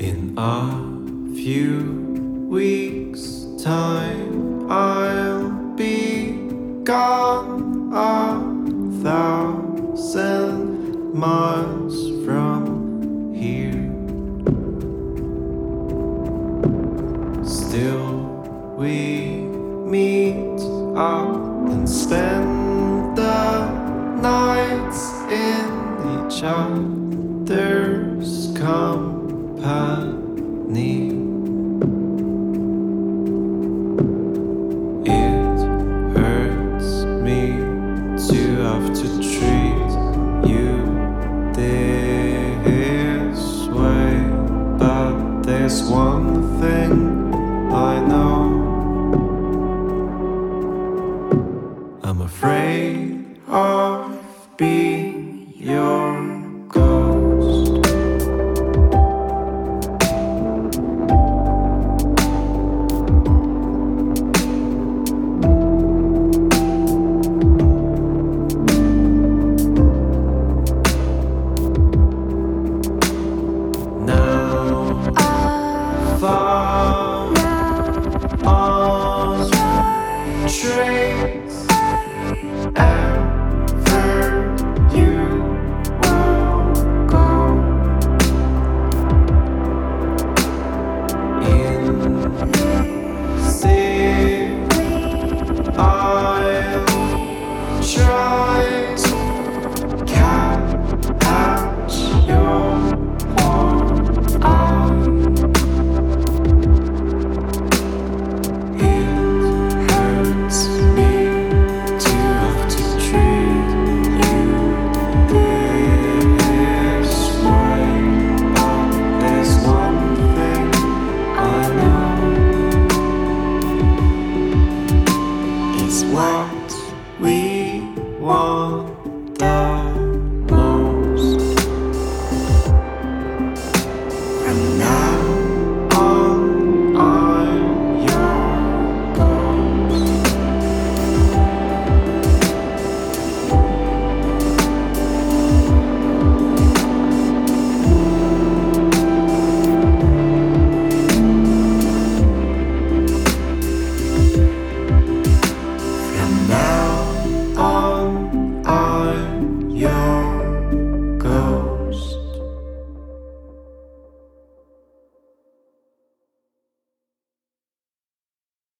In a few weeks' time, I'll be gone a thousand miles from here. Still, we meet up and spend the nights in each other's company. It hurts me to have to treat you this way, but there's one thing I know. I'm afraid of being your trace. Ever you will go what we.